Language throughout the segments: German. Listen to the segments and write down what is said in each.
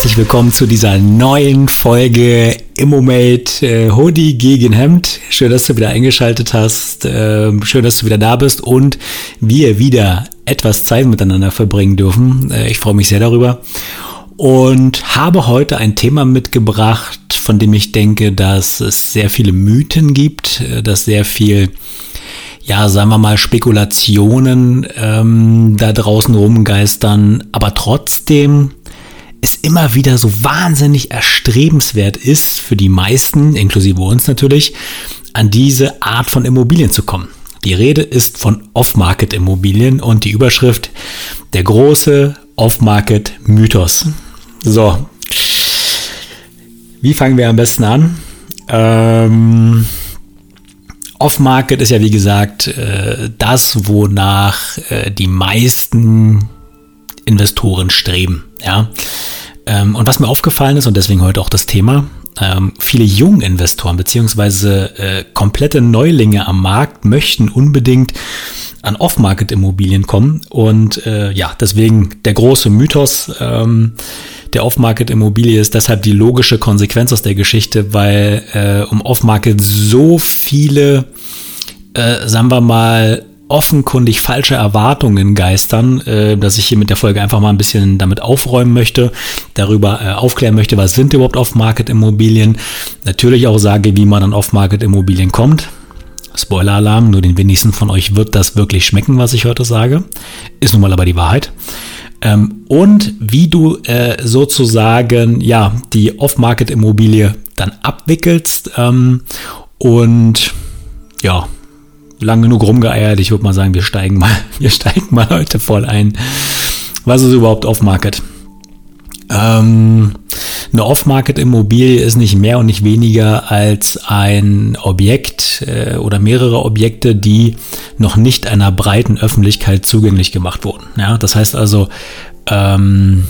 herzlich willkommen zu dieser neuen Folge Immomate äh, Hoodie gegen Hemd. Schön, dass du wieder eingeschaltet hast. Äh, schön, dass du wieder da bist und wir wieder etwas Zeit miteinander verbringen dürfen. Äh, ich freue mich sehr darüber und habe heute ein Thema mitgebracht, von dem ich denke, dass es sehr viele Mythen gibt, äh, dass sehr viel ja, sagen wir mal, Spekulationen ähm, da draußen rumgeistern, aber trotzdem es immer wieder so wahnsinnig erstrebenswert ist für die meisten, inklusive uns natürlich, an diese Art von Immobilien zu kommen. Die Rede ist von Off-Market-Immobilien und die Überschrift der große Off-Market-Mythos. So, wie fangen wir am besten an? Ähm, Off-Market ist ja wie gesagt äh, das, wonach äh, die meisten Investoren streben. Ja? Ähm, und was mir aufgefallen ist, und deswegen heute auch das Thema, ähm, viele Junginvestoren beziehungsweise äh, komplette Neulinge am Markt möchten unbedingt an Off-Market-Immobilien kommen. Und äh, ja, deswegen der große Mythos ähm, der Off-Market-Immobilie ist deshalb die logische Konsequenz aus der Geschichte, weil äh, um Off-Market so viele, sagen wir mal, offenkundig falsche Erwartungen geistern, äh, dass ich hier mit der Folge einfach mal ein bisschen damit aufräumen möchte, darüber äh, aufklären möchte, was sind überhaupt Off-Market-Immobilien, natürlich auch sage, wie man an Off-Market-Immobilien kommt. Spoiler-Alarm, nur den wenigsten von euch wird das wirklich schmecken, was ich heute sage. Ist nun mal aber die Wahrheit. Ähm, und wie du äh, sozusagen ja die Off-Market-Immobilie dann abwickelst ähm, und ja, lang genug rumgeeiert. Ich würde mal sagen, wir steigen mal, wir steigen mal heute voll ein. Was ist überhaupt Off-Market? Ähm, eine Off-Market-Immobilie ist nicht mehr und nicht weniger als ein Objekt äh, oder mehrere Objekte, die noch nicht einer breiten Öffentlichkeit zugänglich gemacht wurden. Ja, das heißt also, ähm,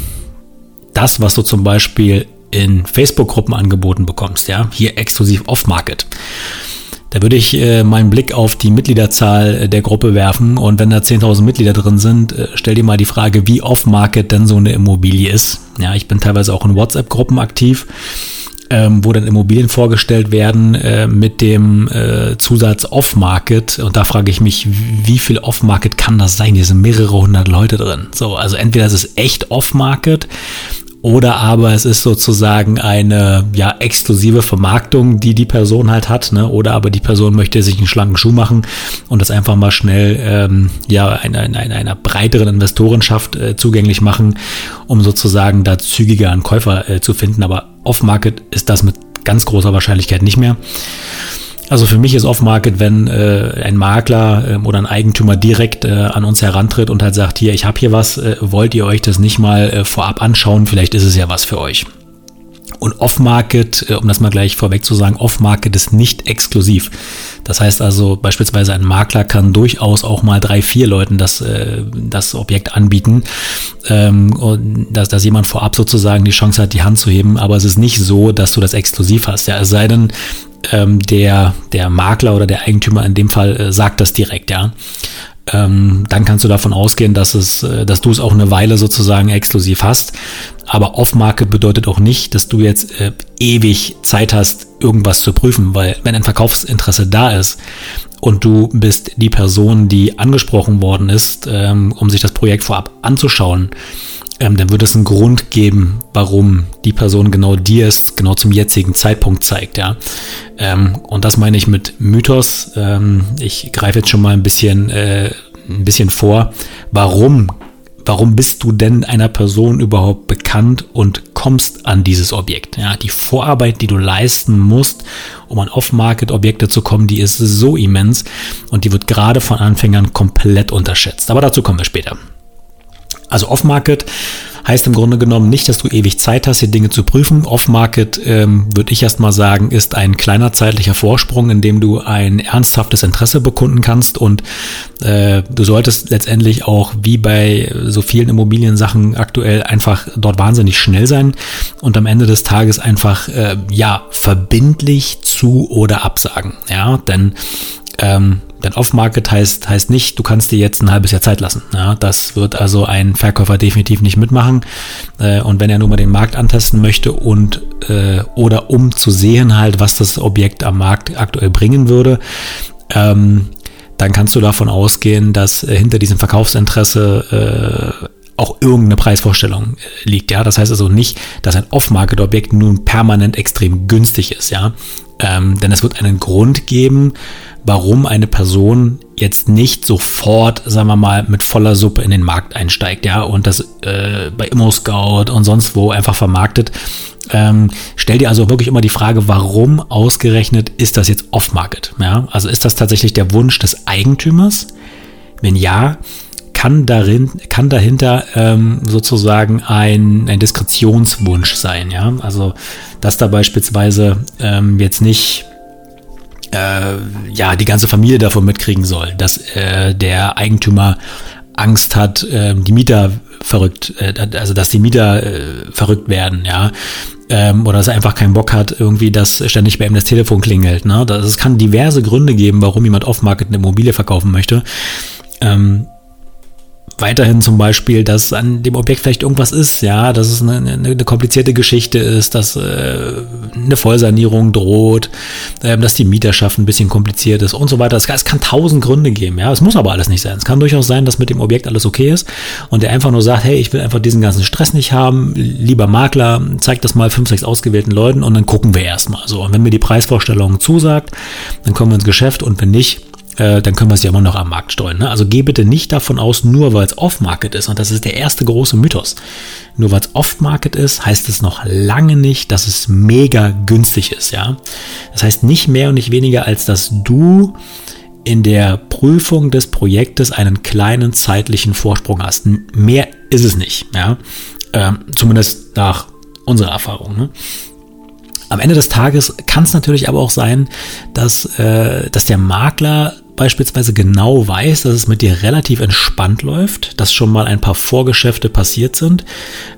das, was du zum Beispiel in Facebook-Gruppen angeboten bekommst, ja, hier exklusiv Off-Market. Da würde ich äh, meinen Blick auf die Mitgliederzahl äh, der Gruppe werfen und wenn da 10.000 Mitglieder drin sind, äh, stell dir mal die Frage, wie off-market denn so eine Immobilie ist. Ja, ich bin teilweise auch in WhatsApp-Gruppen aktiv, ähm, wo dann Immobilien vorgestellt werden äh, mit dem äh, Zusatz off-market und da frage ich mich, wie viel off-market kann das sein? Hier sind mehrere hundert Leute drin. So, also entweder ist es echt off-market oder aber es ist sozusagen eine ja exklusive Vermarktung, die die Person halt hat, ne? Oder aber die Person möchte sich einen schlanken Schuh machen und das einfach mal schnell ähm, ja einer, einer, einer breiteren Investorenschaft äh, zugänglich machen, um sozusagen da zügiger einen Käufer äh, zu finden. Aber off-Market ist das mit ganz großer Wahrscheinlichkeit nicht mehr. Also für mich ist Off-Market, wenn äh, ein Makler äh, oder ein Eigentümer direkt äh, an uns herantritt und halt sagt, hier, ich habe hier was, äh, wollt ihr euch das nicht mal äh, vorab anschauen? Vielleicht ist es ja was für euch. Und Off-Market, äh, um das mal gleich vorweg zu sagen, Off-Market ist nicht exklusiv. Das heißt also, beispielsweise ein Makler kann durchaus auch mal drei, vier Leuten das, äh, das Objekt anbieten, ähm, und dass, dass jemand vorab sozusagen die Chance hat, die Hand zu heben. Aber es ist nicht so, dass du das exklusiv hast. Ja, es sei denn, ähm, der, der Makler oder der Eigentümer in dem Fall äh, sagt das direkt, ja. Ähm, dann kannst du davon ausgehen, dass es, äh, dass du es auch eine Weile sozusagen exklusiv hast. Aber Off-Market bedeutet auch nicht, dass du jetzt äh, ewig Zeit hast, irgendwas zu prüfen, weil wenn ein Verkaufsinteresse da ist und du bist die Person, die angesprochen worden ist, ähm, um sich das Projekt vorab anzuschauen, ähm, dann wird es einen Grund geben, warum die Person genau dir es genau zum jetzigen Zeitpunkt zeigt, ja. Ähm, und das meine ich mit Mythos. Ähm, ich greife jetzt schon mal ein bisschen, äh, ein bisschen vor. Warum, warum bist du denn einer Person überhaupt bekannt und kommst an dieses Objekt? Ja, die Vorarbeit, die du leisten musst, um an Off-Market-Objekte zu kommen, die ist so immens und die wird gerade von Anfängern komplett unterschätzt. Aber dazu kommen wir später. Also Off-Market heißt im Grunde genommen nicht, dass du ewig Zeit hast, hier Dinge zu prüfen. Off-Market, ähm, würde ich erstmal sagen, ist ein kleiner zeitlicher Vorsprung, in dem du ein ernsthaftes Interesse bekunden kannst und äh, du solltest letztendlich auch wie bei so vielen Immobiliensachen aktuell einfach dort wahnsinnig schnell sein und am Ende des Tages einfach äh, ja verbindlich zu oder absagen. Ja, denn Ähm, denn Off-Market heißt, heißt nicht, du kannst dir jetzt ein halbes Jahr Zeit lassen. Ja, das wird also ein Verkäufer definitiv nicht mitmachen. Äh, und wenn er nur mal den Markt antesten möchte und äh, oder um zu sehen halt, was das Objekt am Markt aktuell bringen würde, ähm, dann kannst du davon ausgehen, dass äh, hinter diesem Verkaufsinteresse äh, auch irgendeine Preisvorstellung äh, liegt. Ja, das heißt also nicht, dass ein Off-Market-Objekt nun permanent extrem günstig ist. Ja, ähm, denn es wird einen Grund geben, warum eine Person jetzt nicht sofort, sagen wir mal, mit voller Suppe in den Markt einsteigt, ja, und das äh, bei ImmoScout und sonst wo einfach vermarktet. Ähm, stell dir also wirklich immer die Frage, warum ausgerechnet ist das jetzt Off-Market? Ja, also ist das tatsächlich der Wunsch des Eigentümers? Wenn ja, kann, darin, kann dahinter ähm, sozusagen ein, ein Diskretionswunsch sein. Ja? Also, dass da beispielsweise ähm, jetzt nicht äh, ja, die ganze Familie davon mitkriegen soll, dass äh, der Eigentümer Angst hat, äh, die Mieter verrückt, äh, also dass die Mieter äh, verrückt werden, ja, ähm, oder dass er einfach keinen Bock hat, irgendwie, dass ständig bei ihm das Telefon klingelt. Ne? Das, es kann diverse Gründe geben, warum jemand off-market eine Immobilie verkaufen möchte. Ähm, weiterhin zum Beispiel, dass an dem Objekt vielleicht irgendwas ist, ja, dass es eine, eine, komplizierte Geschichte ist, dass äh, eine Vollsanierung droht, äh, dass die Mieterschaft ein bisschen kompliziert ist und so weiter. Es kann, es kann tausend Gründe geben, ja. Es muss aber alles nicht sein. Es kann durchaus sein, dass mit dem Objekt alles okay ist und der einfach nur sagt, hey, ich will einfach diesen ganzen Stress nicht haben. Lieber Makler, zeig das mal fünf, sechs ausgewählten Leuten und dann gucken wir erstmal. So, und wenn mir die Preisvorstellung zusagt, dann kommen wir ins Geschäft und wenn nicht, äh, dann können wir es ja immer noch am Markt streuen. Ne? Also geh bitte nicht davon aus, nur weil es Off-Market ist, und das ist der erste große Mythos, nur weil es Off-Market ist, heißt es noch lange nicht, dass es mega günstig ist. Ja, Das heißt nicht mehr und nicht weniger, als dass du in der Prüfung des Projektes einen kleinen zeitlichen Vorsprung hast. Mehr ist es nicht. Ja? Ähm, zumindest nach unserer Erfahrung. Ne? Am Ende des Tages kann es natürlich aber auch sein, dass, äh, dass der Makler beispielsweise genau weiß, dass es mit dir relativ entspannt läuft, dass schon mal ein paar Vorgeschäfte passiert sind,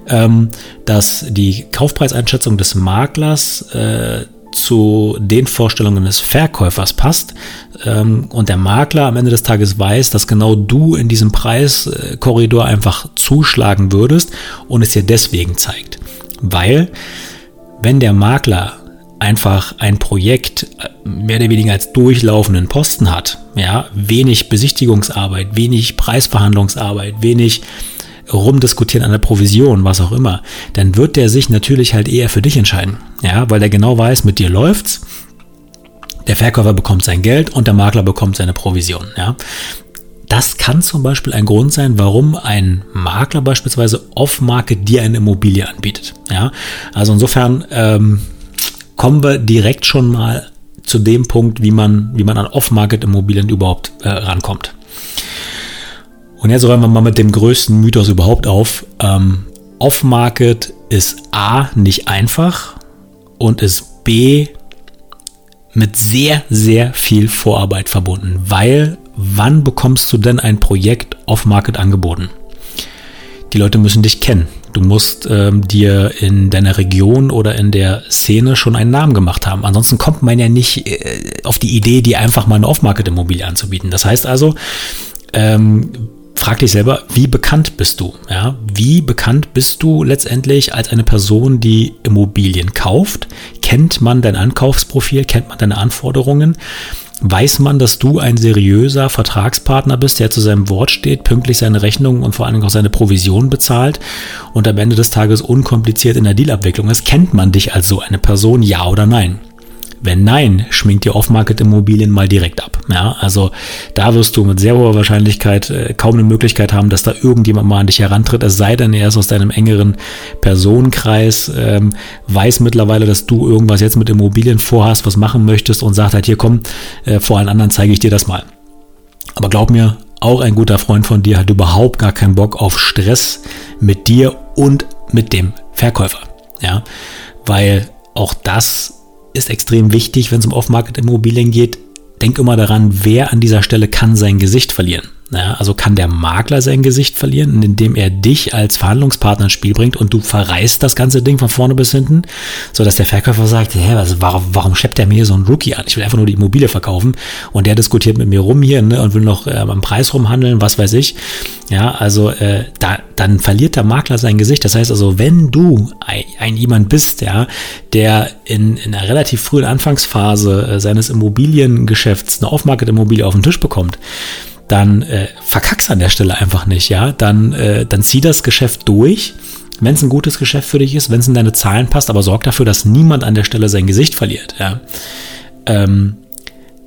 ähm, dass die Kaufpreiseinschätzung des Maklers äh, zu den Vorstellungen des Verkäufers passt ähm, und der Makler am Ende des Tages weiß, dass genau du in diesem Preiskorridor einfach zuschlagen würdest und es dir deswegen zeigt. Weil wenn der Makler einfach ein Projekt äh, mehr oder weniger als durchlaufenden Posten hat, ja, wenig Besichtigungsarbeit, wenig Preisverhandlungsarbeit, wenig rumdiskutieren an der Provision, was auch immer, dann wird der sich natürlich halt eher für dich entscheiden, ja, weil der genau weiß, mit dir läuft's. Der Verkäufer bekommt sein Geld und der Makler bekommt seine Provision, ja. Das kann zum Beispiel ein Grund sein, warum ein Makler beispielsweise off-market dir eine Immobilie anbietet. Ja, also insofern ähm, kommen wir direkt schon mal zu dem Punkt, wie man, wie man an off-market Immobilien überhaupt äh, rankommt. Und jetzt räumen wir mal mit dem größten Mythos überhaupt auf. Ähm, off-market ist A nicht einfach und ist B mit sehr, sehr viel Vorarbeit verbunden, weil wann bekommst du denn ein Projekt off-market angeboten? Die Leute müssen dich kennen. Du musst ähm, dir in deiner Region oder in der Szene schon einen Namen gemacht haben. Ansonsten kommt man ja nicht äh, auf die Idee, dir einfach mal eine Off-Market-Immobilie anzubieten. Das heißt also, ähm, frag dich selber, wie bekannt bist du? Ja, wie bekannt bist du letztendlich als eine Person, die Immobilien kauft? Kennt man dein Ankaufsprofil? Kennt man deine Anforderungen? Weiß man, dass du ein seriöser Vertragspartner bist, der zu seinem Wort steht, pünktlich seine Rechnungen und vor allem auch seine Provision bezahlt und am Ende des Tages unkompliziert in der Dealabwicklung ist. Kennt man dich als so eine Person, ja oder nein? Wenn nein, schminkt ihr Off-Market-Immobilien mal direkt ab. Ja, also da wirst du mit sehr hoher Wahrscheinlichkeit äh, kaum eine Möglichkeit haben, dass da irgendjemand mal an dich herantritt, es sei denn, er ist aus deinem engeren Personenkreis, ähm, weiß mittlerweile, dass du irgendwas jetzt mit Immobilien vorhast, was machen möchtest und sagt halt, hier komm, äh, vor allen anderen zeige ich dir das mal. Aber glaub mir, auch ein guter Freund von dir hat überhaupt gar keinen Bock auf Stress mit dir und mit dem Verkäufer. Ja, weil auch das ist extrem wichtig, wenn es um Off-Market-Immobilien geht. Denk immer daran, wer an dieser Stelle kann sein Gesicht verlieren. Ja, also kann der Makler sein Gesicht verlieren, indem er dich als Verhandlungspartner ins Spiel bringt und du verreißt das ganze Ding von vorne bis hinten, sodass der Verkäufer sagt, hä, was, warum, warum schleppt der mir so einen Rookie an? Ich will einfach nur die Immobilie verkaufen und der diskutiert mit mir rum hier ne, und will noch äh, am Preis rumhandeln, was weiß ich. Ja, also äh, da, dann verliert der Makler sein Gesicht. Das heißt also, wenn du ein, ein jemand bist, ja, der in, in einer relativ frühen Anfangsphase äh, seines Immobiliengeschäfts eine Off-Market-Immobilie auf den Tisch bekommt, dann äh, verkack's an der Stelle einfach nicht, ja. Dann, äh, dann zieh das Geschäft durch, wenn es ein gutes Geschäft für dich ist, wenn es in deine Zahlen passt, aber sorg dafür, dass niemand an der Stelle sein Gesicht verliert, ja. Ähm,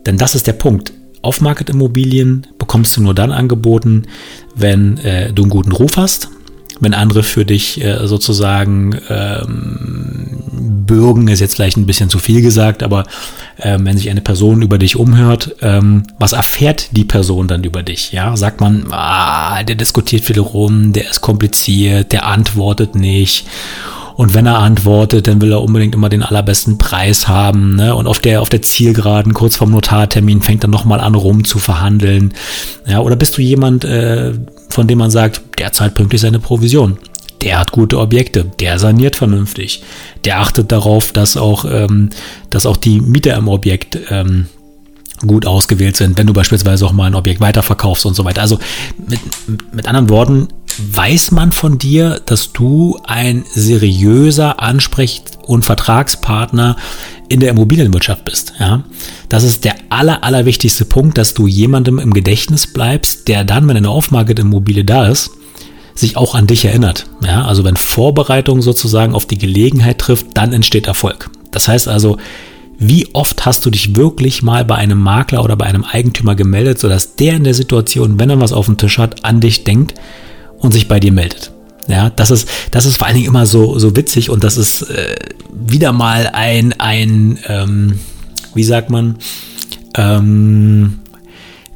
denn das ist der Punkt. Off-Market-Immobilien bekommst du nur dann angeboten, wenn äh, du einen guten Ruf hast, wenn andere für dich äh, sozusagen ähm, bürgen, ist jetzt vielleicht ein bisschen zu viel gesagt, aber äh, wenn sich eine Person über dich umhört, ähm, was erfährt die Person dann über dich? Ja, sagt man, ah, der diskutiert viel rum, der ist kompliziert, der antwortet nicht und wenn er antwortet, dann will er unbedingt immer den allerbesten Preis haben. Ne? Und auf der, auf der Zielgeraden, kurz vorm Notartermin, fängt er nochmal an, rum zu verhandeln. Ja, oder bist du jemand, äh, von dem man sagt, der zahlt pünktlich seine Provision? Der hat gute Objekte, der saniert vernünftig, der achtet darauf, dass auch, ähm, dass auch die Mieter im Objekt ähm, gut ausgewählt sind, wenn du beispielsweise auch mal ein Objekt weiterverkaufst und so weiter. Also mit, mit anderen Worten, weiß man von dir, dass du ein seriöser Ansprech- und Vertragspartner in der Immobilienwirtschaft bist. Ja? Das ist der aller, aller wichtigste Punkt, dass du jemandem im Gedächtnis bleibst, der dann, wenn eine Off-Market-Immobilie da ist, sich auch an dich erinnert. Ja? Also wenn Vorbereitung sozusagen auf die Gelegenheit trifft, dann entsteht Erfolg. Das heißt also, wie oft hast du dich wirklich mal bei einem Makler oder bei einem Eigentümer gemeldet, sodass der in der Situation, wenn er was auf dem Tisch hat, an dich denkt und sich bei dir meldet? Ja, das ist, das ist vor allen Dingen immer so, so witzig und das ist äh, wieder mal ein, ein ähm, wie sagt man, ähm,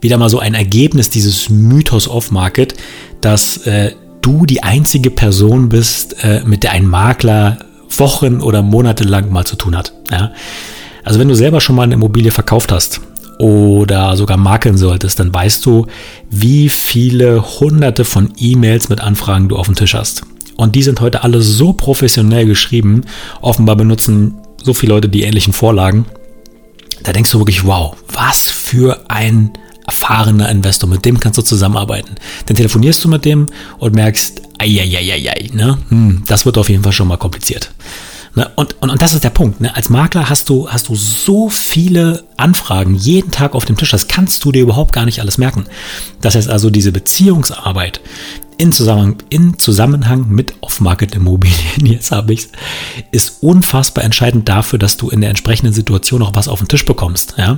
wieder mal so ein Ergebnis dieses Mythos Off-Market, dass äh, du die einzige Person bist, äh, mit der ein Makler Wochen oder Monate lang mal zu tun hat. Ja? Also wenn du selber schon mal eine Immobilie verkauft hast oder sogar makeln solltest, dann weißt du, wie viele hunderte von E-Mails mit Anfragen du auf dem Tisch hast. Und die sind heute alle so professionell geschrieben. Offenbar benutzen so viele Leute die ähnlichen Vorlagen. Da denkst du wirklich, wow, was für ein erfahrener Investor. Mit dem kannst du zusammenarbeiten. Dann telefonierst du mit dem und merkst, ei, ei, ei, ei, ei, ne? Hm, das wird auf jeden Fall schon mal kompliziert. Ne? Und, und, und das ist der Punkt. Ne? Als Makler hast du, hast du so viele Anfragen jeden Tag auf dem Tisch. Das kannst du dir überhaupt gar nicht alles merken. Das heißt also, diese Beziehungsarbeit in Zusammenhang, in Zusammenhang mit Off-Market-Immobilien, jetzt habe ich ist unfassbar entscheidend dafür, dass du in der entsprechenden Situation auch was auf den Tisch bekommst. Ja?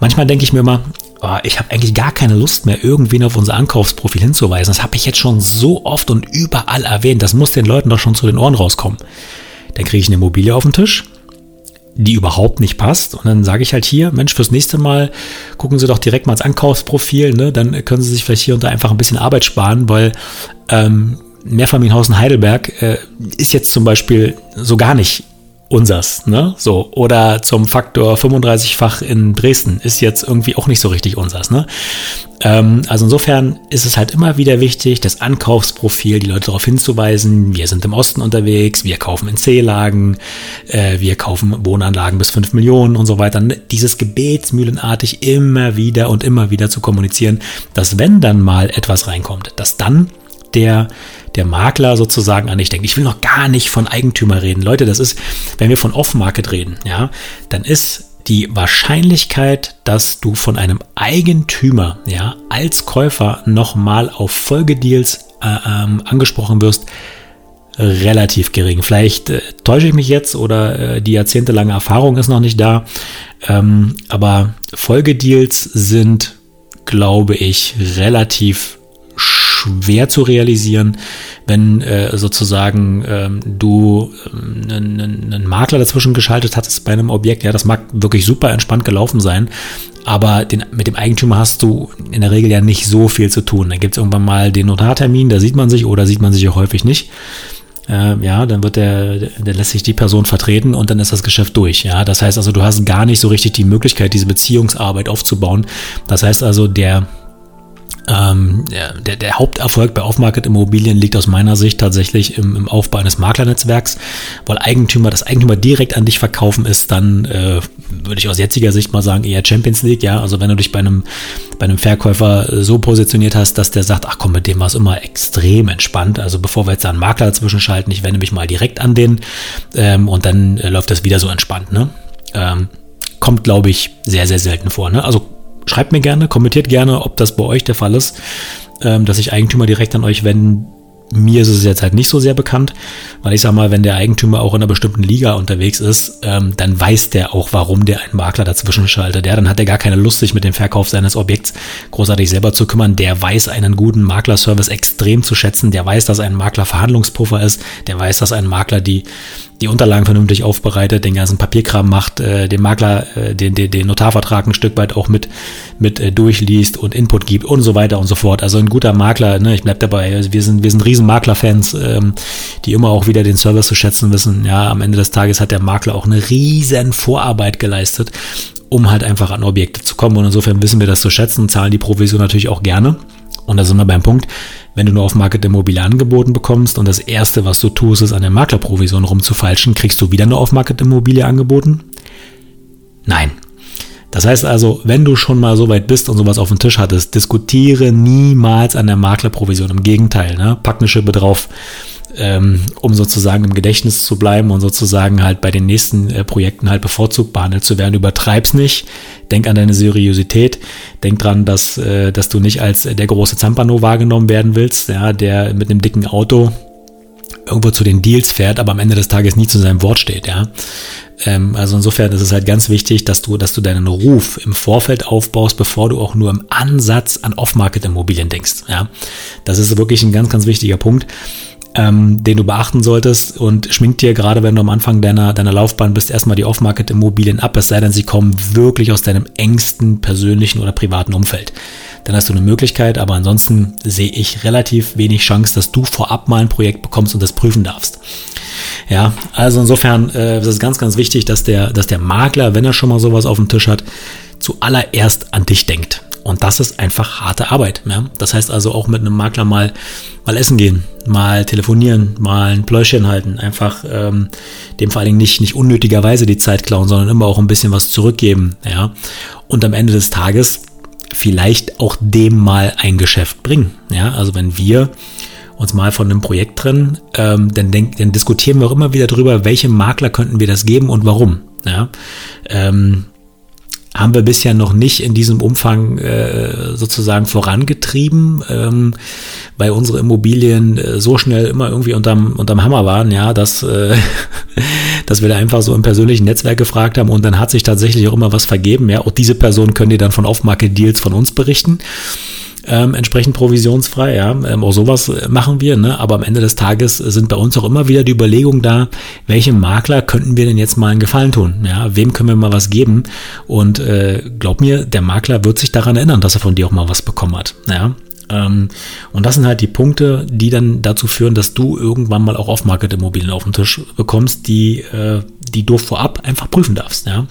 Manchmal denke ich mir immer, oh, ich habe eigentlich gar keine Lust mehr, irgendwen auf unser Ankaufsprofil hinzuweisen. Das habe ich jetzt schon so oft und überall erwähnt. Das muss den Leuten doch schon zu den Ohren rauskommen. Dann kriege ich eine Immobilie auf den Tisch, die überhaupt nicht passt. Und dann sage ich halt hier, Mensch, fürs nächste Mal gucken Sie doch direkt mal ins Ankaufsprofil. Ne? Dann können Sie sich vielleicht hier und da einfach ein bisschen Arbeit sparen, weil ähm, Mehrfamilienhaus in Heidelberg äh, ist jetzt zum Beispiel so gar nicht unsers, ne? So. Oder zum Faktor 35-fach in Dresden ist jetzt irgendwie auch nicht so richtig unsers, ne? Ähm, also insofern ist es halt immer wieder wichtig, das Ankaufsprofil, die Leute darauf hinzuweisen, wir sind im Osten unterwegs, wir kaufen in C-Lagen, äh, wir kaufen Wohnanlagen bis 5 Millionen und so weiter. Ne? Dieses gebetsmühlenartig immer wieder und immer wieder zu kommunizieren, dass wenn dann mal etwas reinkommt, dass dann der der Makler sozusagen an dich denkt. Ich will noch gar nicht von Eigentümer reden. Leute, das ist, wenn wir von Off-Market reden, ja, dann ist die Wahrscheinlichkeit, dass du von einem Eigentümer, ja, als Käufer nochmal auf Folgedeals äh, ähm, angesprochen wirst, relativ gering. Vielleicht äh, täusche ich mich jetzt oder äh, die jahrzehntelange Erfahrung ist noch nicht da. Ähm, aber Folgedeals sind, glaube ich, relativ schwer zu realisieren, wenn äh, sozusagen ähm, du einen, ähm, einen Makler dazwischen geschaltet hattest bei einem Objekt. Ja, das mag wirklich super entspannt gelaufen sein, aber den, mit dem Eigentümer hast du in der Regel ja nicht so viel zu tun. Dann gibt es irgendwann mal den Notartermin, da sieht man sich oder sieht man sich auch häufig nicht. Äh, ja, dann wird der, der lässt sich die Person vertreten und dann ist das Geschäft durch. Ja, das heißt also, du hast gar nicht so richtig die Möglichkeit, diese Beziehungsarbeit aufzubauen. Das heißt also, der Ähm, der, der, Haupterfolg bei Off-Market-Immobilien liegt aus meiner Sicht tatsächlich im, im, Aufbau eines Maklernetzwerks, weil Eigentümer, das Eigentümer direkt an dich verkaufen ist, dann äh, würde ich aus jetziger Sicht mal sagen, eher Champions League, ja. Also wenn du dich bei einem, bei einem Verkäufer so positioniert hast, dass der sagt, ach komm, mit dem war es immer extrem entspannt. Also bevor wir jetzt da einen Makler dazwischen schalten, ich wende mich mal direkt an den ähm, und dann äh, läuft das wieder so entspannt, ne? Ähm, kommt, glaube ich, sehr, sehr selten vor. Ne? Also schreibt mir gerne, kommentiert gerne, ob das bei euch der Fall ist, ähm, dass sich Eigentümer direkt an euch wenden. Mir ist es jetzt halt nicht so sehr bekannt, weil ich sag mal, wenn der Eigentümer auch in einer bestimmten Liga unterwegs ist, ähm, dann weiß der auch, warum der einen Makler dazwischen schaltet. Ja, dann hat er gar keine Lust, sich mit dem Verkauf seines Objekts großartig selber zu kümmern. Der weiß einen guten Maklerservice extrem zu schätzen. Der weiß, dass ein Makler Verhandlungspuffer ist. Der weiß, dass ein Makler die die Unterlagen vernünftig aufbereitet, den ganzen Papierkram macht, äh, dem Makler äh, den, den, den Notarvertrag ein Stück weit auch mit, mit äh, durchliest und Input gibt und so weiter und so fort. Also ein guter Makler, ne, ich bleib dabei, wir sind, wir sind riesen Maklerfans, ähm, die immer auch wieder den Service zu schätzen wissen. Ja, am Ende des Tages hat der Makler auch eine riesen Vorarbeit geleistet, um halt einfach an Objekte zu kommen. Und insofern wissen wir das zu schätzen, zahlen die Provision natürlich auch gerne. Und da sind wir beim Punkt, wenn du nur auf Market Immobilie angeboten bekommst und das erste, was du tust, ist an der Maklerprovision rumzufalschen, kriegst du wieder nur auf Market Immobilie angeboten? Nein. Das heißt also, wenn du schon mal so weit bist und sowas auf dem Tisch hattest, diskutiere niemals an der Maklerprovision. Im Gegenteil, ne? pack eine Schippe drauf ähm, um sozusagen im Gedächtnis zu bleiben und sozusagen halt bei den nächsten äh, Projekten halt bevorzugt behandelt zu werden. Übertreib's nicht. Denk an deine Seriosität. Denk dran, dass, äh, dass du nicht als der große Zampano wahrgenommen werden willst, ja, der mit einem dicken Auto irgendwo zu den Deals fährt, aber am Ende des Tages nie zu seinem Wort steht, ja. Ähm, also insofern ist es halt ganz wichtig, dass du, dass du deinen Ruf im Vorfeld aufbaust, bevor du auch nur im Ansatz an Off-Market-Immobilien denkst, ja. Das ist wirklich ein ganz, ganz wichtiger Punkt ähm, den du beachten solltest und schminkt dir gerade, wenn du am Anfang deiner, deiner Laufbahn bist, erstmal die Off-Market-Immobilien ab, es sei denn, sie kommen wirklich aus deinem engsten persönlichen oder privaten Umfeld. Dann hast du eine Möglichkeit, aber ansonsten sehe ich relativ wenig Chance, dass du vorab mal ein Projekt bekommst und das prüfen darfst. Ja, also insofern äh, ist es ganz, ganz wichtig, dass der, dass der Makler, wenn er schon mal sowas auf dem Tisch hat, zuallererst an dich denkt. Und das ist einfach harte Arbeit. Ja? Das heißt also auch mit einem Makler mal, mal essen gehen, mal telefonieren, mal ein Pläuschen halten. Einfach ähm, dem vor allen Dingen nicht, nicht unnötigerweise die Zeit klauen, sondern immer auch ein bisschen was zurückgeben. Ja? Und am Ende des Tages vielleicht auch dem mal ein Geschäft bringen. Ja? Also wenn wir uns mal von einem Projekt trennen, ähm, dann, denk, dann diskutieren wir auch immer wieder drüber, welche Makler könnten wir das geben und warum. Ja? Ähm, haben wir bisher noch nicht in diesem Umfang äh, sozusagen vorangetrieben, ähm, weil unsere Immobilien äh, so schnell immer irgendwie unterm, unterm Hammer waren, ja, dass, äh, dass wir da einfach so im persönlichen Netzwerk gefragt haben und dann hat sich tatsächlich auch immer was vergeben, ja, und diese Person können dir dann von Off-Market-Deals von uns berichten ähm, entsprechend provisionsfrei. Ja, ähm, auch sowas machen wir. Ne? Aber am Ende des Tages sind bei uns auch immer wieder die Überlegungen da, welchem Makler könnten wir denn jetzt mal einen Gefallen tun? Ja, wem können wir mal was geben? Und äh, glaub mir, der Makler wird sich daran erinnern, dass er von dir auch mal was bekommen hat. Ja, ähm, und das sind halt die Punkte, die dann dazu führen, dass du irgendwann mal auch Off-Market-Immobilien auf den Tisch bekommst, die, äh, die du vorab einfach prüfen darfst. Ja.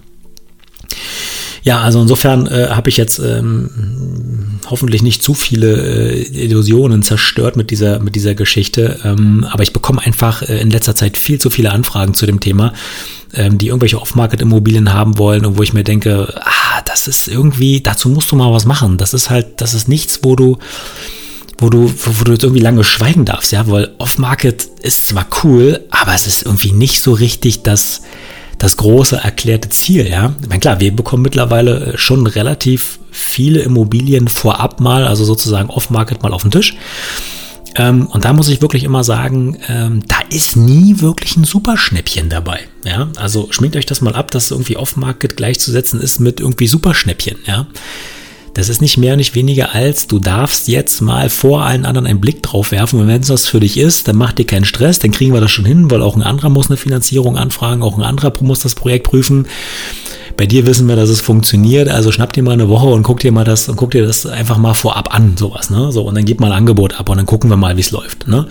Ja, also insofern äh, habe ich jetzt ähm, hoffentlich nicht zu viele äh, Illusionen zerstört mit dieser, mit dieser Geschichte. Ähm, aber ich bekomme einfach äh, in letzter Zeit viel zu viele Anfragen zu dem Thema, ähm, die irgendwelche Off-Market-Immobilien haben wollen und wo ich mir denke, ah, das ist irgendwie, dazu musst du mal was machen. Das ist halt, das ist nichts, wo du wo du, wo du jetzt irgendwie lange schweigen darfst, ja, weil Off-Market ist zwar cool, aber es ist irgendwie nicht so richtig das, das große erklärte Ziel, ja. Ich meine, klar, wir bekommen mittlerweile äh, schon relativ viele Immobilien vorab mal, also sozusagen off-market mal auf den Tisch. Ähm, und da muss ich wirklich immer sagen, ähm, da ist nie wirklich ein Superschnäppchen dabei. Ja, also schminkt euch das mal ab, dass irgendwie off-market gleichzusetzen ist mit irgendwie Superschnäppchen. Ja, das ist nicht mehr, nicht weniger als, du darfst jetzt mal vor allen anderen einen Blick drauf werfen. Und wenn es das für dich ist, dann mach dir keinen Stress, dann kriegen wir das schon hin, weil auch ein anderer muss eine Finanzierung anfragen, auch ein anderer muss das Projekt prüfen. Bei dir wissen wir, dass es funktioniert, also schnapp dir mal eine Woche und guck dir mal das und guck dir das einfach mal vorab an, sowas, ne? So, und dann gib mal ein Angebot ab und dann gucken wir mal, wie es läuft, ne?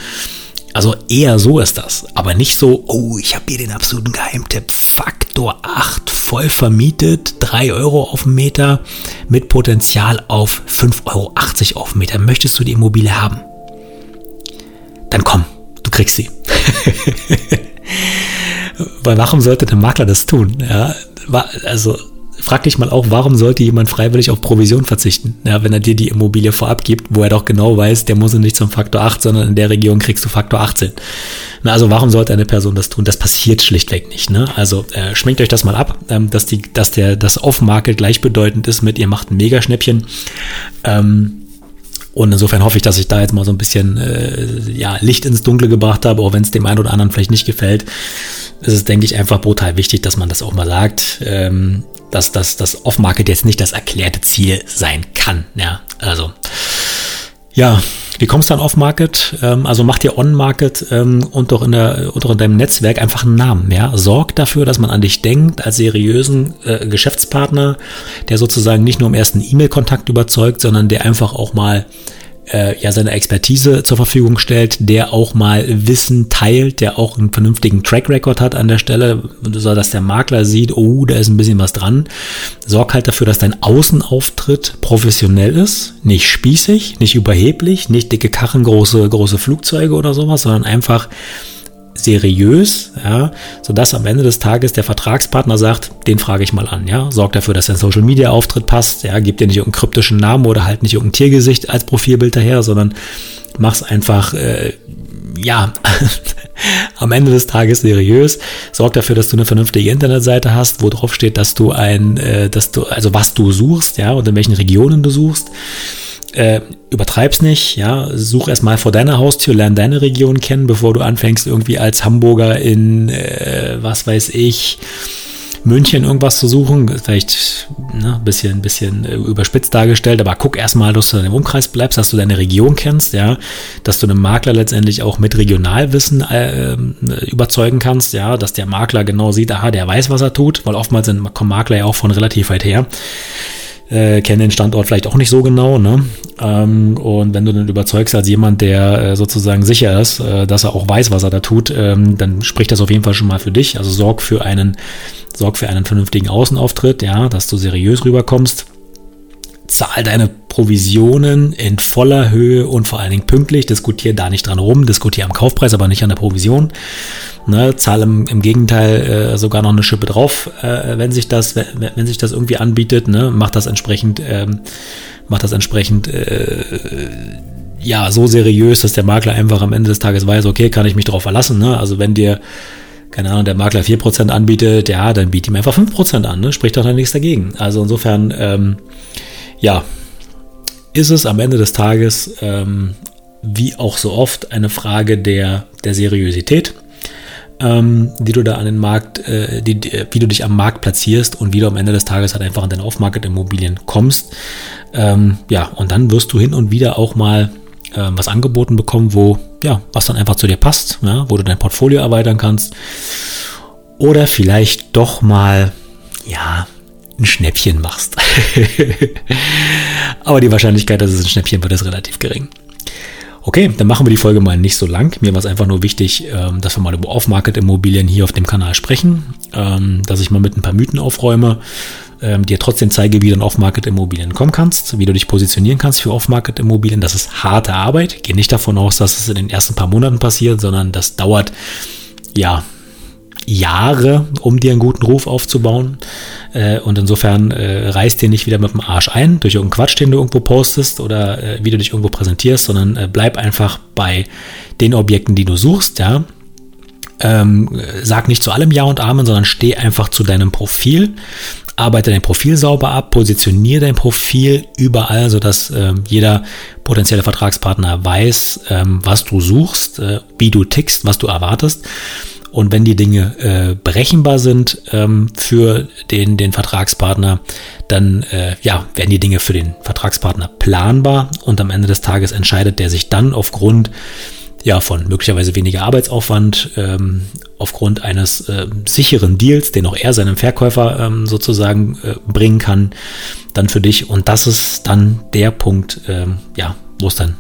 Also eher so ist das. Aber nicht so, oh, ich habe hier den absoluten Geheimtipp. Faktor 8, voll vermietet, 3 Euro auf den Meter mit Potenzial auf 5,80 Euro auf den Meter. Möchtest du die Immobilie haben? Dann komm, du kriegst sie. Weil warum sollte der Makler das tun? Ja, also frag dich mal auch, warum sollte jemand freiwillig auf Provision verzichten, ja, wenn er dir die Immobilie vorab gibt, wo er doch genau weiß, der muss nicht zum Faktor 8, sondern in der Region kriegst du Faktor 18. Na, also warum sollte eine Person das tun? Das passiert schlichtweg nicht. Ne? Also äh, schminkt euch das mal ab, ähm, dass, die, dass der, das Off-Market gleichbedeutend ist mit, ihr macht ein Megaschnäppchen. Ähm, und insofern hoffe ich, dass ich da jetzt mal so ein bisschen äh, ja, Licht ins Dunkle gebracht habe, auch wenn es dem einen oder anderen vielleicht nicht gefällt. Es ist, denke ich, einfach brutal wichtig, dass man das auch mal sagt, ähm, dass, dass das Off-Market jetzt nicht das erklärte Ziel sein kann. Ja, also ja, wie kommst du an Off-Market? Ähm, also mach dir On-Market ähm, und doch in, der, und in deinem Netzwerk einfach einen Namen. Ja? Sorg dafür, dass man an dich denkt als seriösen äh, Geschäftspartner, der sozusagen nicht nur im ersten E-Mail-Kontakt überzeugt, sondern der einfach auch mal äh, ja seine Expertise zur Verfügung stellt, der auch mal Wissen teilt, der auch einen vernünftigen Track Record hat an der Stelle, so dass der Makler sieht, oh, da ist ein bisschen was dran. Sorg halt dafür, dass dein Außenauftritt professionell ist, nicht spießig, nicht überheblich, nicht dicke Karren, große große Flugzeuge oder sowas, sondern einfach seriös, ja, sodass am Ende des Tages der Vertragspartner sagt, den frage ich mal an, ja, sorgt dafür, dass dein Social Media Auftritt passt, ja, gib dir nicht irgendeinen kryptischen Namen oder halt nicht irgendein Tiergesicht als Profilbild daher, sondern mach's einfach, äh, ja, am Ende des Tages seriös, sorg dafür, dass du eine vernünftige Internetseite hast, wo drauf steht, dass du ein, äh, dass du, also was du suchst, ja, und in welchen Regionen du suchst äh, übertreib's nicht, ja, such erstmal vor deiner Haustür, lern deine Region kennen, bevor du anfängst, irgendwie als Hamburger in, äh, was weiß ich, München irgendwas zu suchen. Vielleicht ne, bisschen, bisschen äh, überspitzt dargestellt, aber guck erstmal, dass du in dem Umkreis bleibst, dass du deine Region kennst, ja, dass du einen Makler letztendlich auch mit Regionalwissen äh, überzeugen kannst, ja, dass der Makler genau sieht, aha, der weiß, was er tut, weil oftmals sind, kommen Makler ja auch von relativ weit her äh, kennen den Standort vielleicht auch nicht so genau. Ne? Ähm, und wenn du dann überzeugst als jemand, der äh, sozusagen sicher ist, äh, dass er auch weiß, was er da tut, ähm, dann spricht das auf jeden Fall schon mal für dich. Also sorg für einen, sorg für einen vernünftigen Außenauftritt, ja, dass du seriös rüberkommst zahl deine Provisionen in voller Höhe und vor allen Dingen pünktlich. Diskutier da nicht dran rum, diskutier am Kaufpreis, aber nicht an der Provision. Ne, zahl im, im Gegenteil äh, sogar noch eine Schippe drauf, äh, wenn sich das, wenn, wenn, sich das irgendwie anbietet. Ne, mach das entsprechend, ähm, mach das entsprechend. Äh, ja, so seriös, dass der Makler einfach am Ende des Tages weiß, okay, kann ich mich darauf verlassen. Ne? Also wenn dir keine Ahnung, der Makler 4% anbietet, ja, dann biet ihm einfach 5% an, ne? spricht doch dann nichts dagegen. Also insofern, ähm, ja, ist es am Ende des Tages, ähm, wie auch so oft, eine Frage der, der Seriosität, ähm, die du da an den Markt, äh, die, wie du dich am Markt platzierst und wie du am Ende des Tages halt einfach an deine Off-Market-Immobilien kommst. Ähm, ja, und dann wirst du hin und wieder auch mal äh, was angeboten bekommen, wo, ja, was dann einfach zu dir passt, ja, wo du dein Portfolio erweitern kannst. Oder vielleicht doch mal, ja, ein Schnäppchen machst. Aber die Wahrscheinlichkeit, dass es ein Schnäppchen wird, ist relativ gering. Okay, dann machen wir die Folge mal nicht so lang. Mir war es einfach nur wichtig, ähm, dass wir mal über Off-Market-Immobilien hier auf dem Kanal sprechen, ähm, dass ich mal mit ein paar Mythen aufräume, ähm, dir trotzdem zeige, wie du in Off-Market-Immobilien kommen kannst, wie du dich positionieren kannst für Off-Market-Immobilien. Das ist harte Arbeit. Geh nicht davon aus, dass es in den ersten paar Monaten passiert, sondern das dauert ja Jahre, um dir einen guten Ruf aufzubauen. Äh, und insofern äh, reißt dir nicht wieder mit dem Arsch ein durch irgendeinen Quatsch, den du irgendwo postest oder äh, wie du dich irgendwo präsentierst, sondern äh, bleib einfach bei den Objekten, die du suchst, ja. Ähm, sag nicht zu allem Ja und Amen, sondern steh einfach zu deinem Profil. Arbeite dein Profil sauber ab, positioniere dein Profil überall, sodass äh, jeder potenzielle Vertragspartner weiß, ähm, was du suchst, äh, wie du tickst, was du erwartest. Und wenn die Dinge äh, berechenbar sind ähm, für den, den Vertragspartner, dann äh, ja, werden die Dinge für den Vertragspartner planbar und am Ende des Tages entscheidet der sich dann aufgrund ja, von möglicherweise weniger Arbeitsaufwand, ähm, aufgrund eines äh, sicheren Deals, den auch er seinem Verkäufer ähm, sozusagen äh, bringen kann, dann für dich. Und das ist dann der Punkt, ähm, ja, wo es dann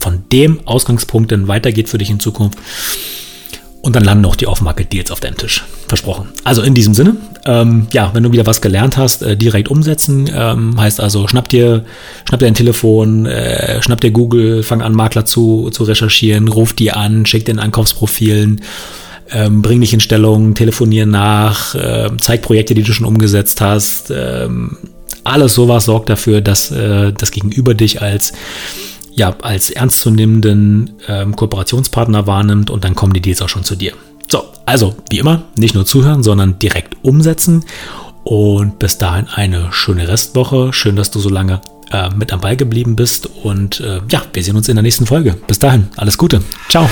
von dem Ausgangspunkt dann weitergeht für dich in Zukunft. Und dann landen auch die Off-Market-Deals auf deinem Tisch. Versprochen. Also in diesem Sinne, ähm, ja, wenn du wieder was gelernt hast, äh, direkt umsetzen. Ähm, heißt also, schnapp dir, schnapp dir ein Telefon, äh, schnapp dir Google, fang an, Makler zu, zu recherchieren, ruf die an, schick den Ankaufsprofilen, ähm, bring dich in Stellung, telefonier nach, äh, zeig Projekte, die du schon umgesetzt hast. Ähm, alles sowas sorgt dafür, dass äh, das Gegenüber dich als ja, als ernstzunehmenden ähm, Kooperationspartner wahrnimmt und dann kommen die Deals auch schon zu dir. So, also wie immer, nicht nur zuhören, sondern direkt umsetzen. Und bis dahin eine schöne Restwoche. Schön, dass du so lange äh, mit am Ball geblieben bist. Und äh, ja, wir sehen uns in der nächsten Folge. Bis dahin, alles Gute. Ciao.